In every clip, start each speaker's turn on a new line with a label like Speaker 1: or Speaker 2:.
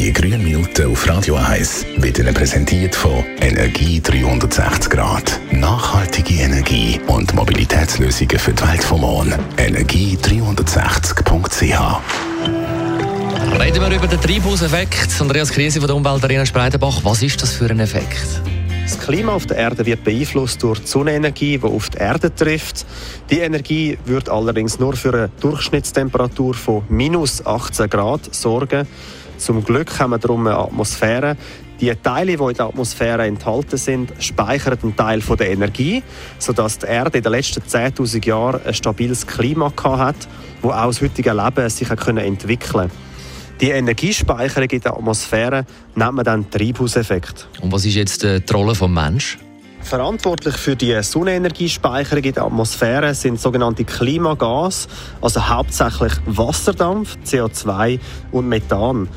Speaker 1: Die grünen Minuten auf Radio 1 werden präsentiert von Energie 360 Grad. Nachhaltige Energie und Mobilitätslösungen für die Welt vom Morgen. Energie360.ch
Speaker 2: Reden wir über den Treibhauseffekt. Andreas Krise von der Umweltarena Spreitenbach. Was ist das für ein Effekt?
Speaker 3: Das Klima auf der Erde wird beeinflusst durch die Sonnenenergie, die auf die Erde trifft. Die Energie wird allerdings nur für eine Durchschnittstemperatur von minus 18 Grad sorgen. Zum Glück haben wir darum eine Atmosphäre. Die Teile, die in der Atmosphäre enthalten sind, speichern einen Teil der Energie, sodass die Erde in den letzten 10.000 Jahren ein stabiles Klima hat, das auch das heutige Leben sich entwickeln konnte. Die Energiespeicherung in der Atmosphäre nennt man dann Treibhauseffekt.
Speaker 2: Und was ist jetzt die Rolle des Menschen?
Speaker 3: Verantwortlich für die Sonnenenergiespeicherung in der Atmosphäre sind sogenannte Klimagase, also hauptsächlich Wasserdampf, CO2 und Methan.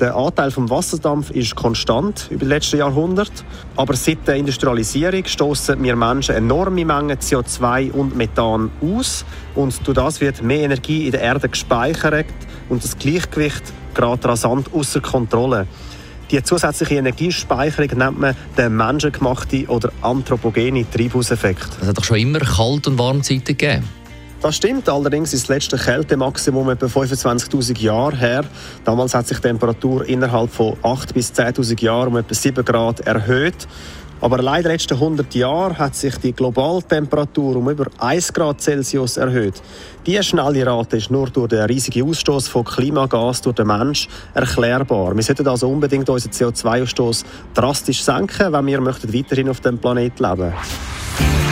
Speaker 3: Der Anteil vom Wasserdampf ist konstant über die letzten Jahrhunderte, aber seit der Industrialisierung stoßen wir Menschen enorme Mengen CO2 und Methan aus und durch das wird mehr Energie in der Erde gespeichert und das Gleichgewicht gerät rasant außer Kontrolle. Die zusätzliche Energiespeicherung nennt man den menschengemachten oder anthropogenen Treibhauseffekt.
Speaker 2: Es hat doch schon immer Kalt- und Warmzeiten gegeben.
Speaker 3: Das stimmt, allerdings ist das letzte Kältemaximum etwa 25.000 Jahre her. Damals hat sich die Temperatur innerhalb von 8.000 bis 10.000 Jahren um etwa 7 Grad erhöht. Aber leider in den letzten 100 Jahren hat sich die Globaltemperatur um über 1 Grad Celsius erhöht. Diese schnelle Rate ist nur durch den riesigen Ausstoß von Klimagas durch den Mensch erklärbar. Wir sollten also unbedingt unseren CO2-Ausstoß drastisch senken, wenn wir möchten weiterhin auf dem Planeten leben.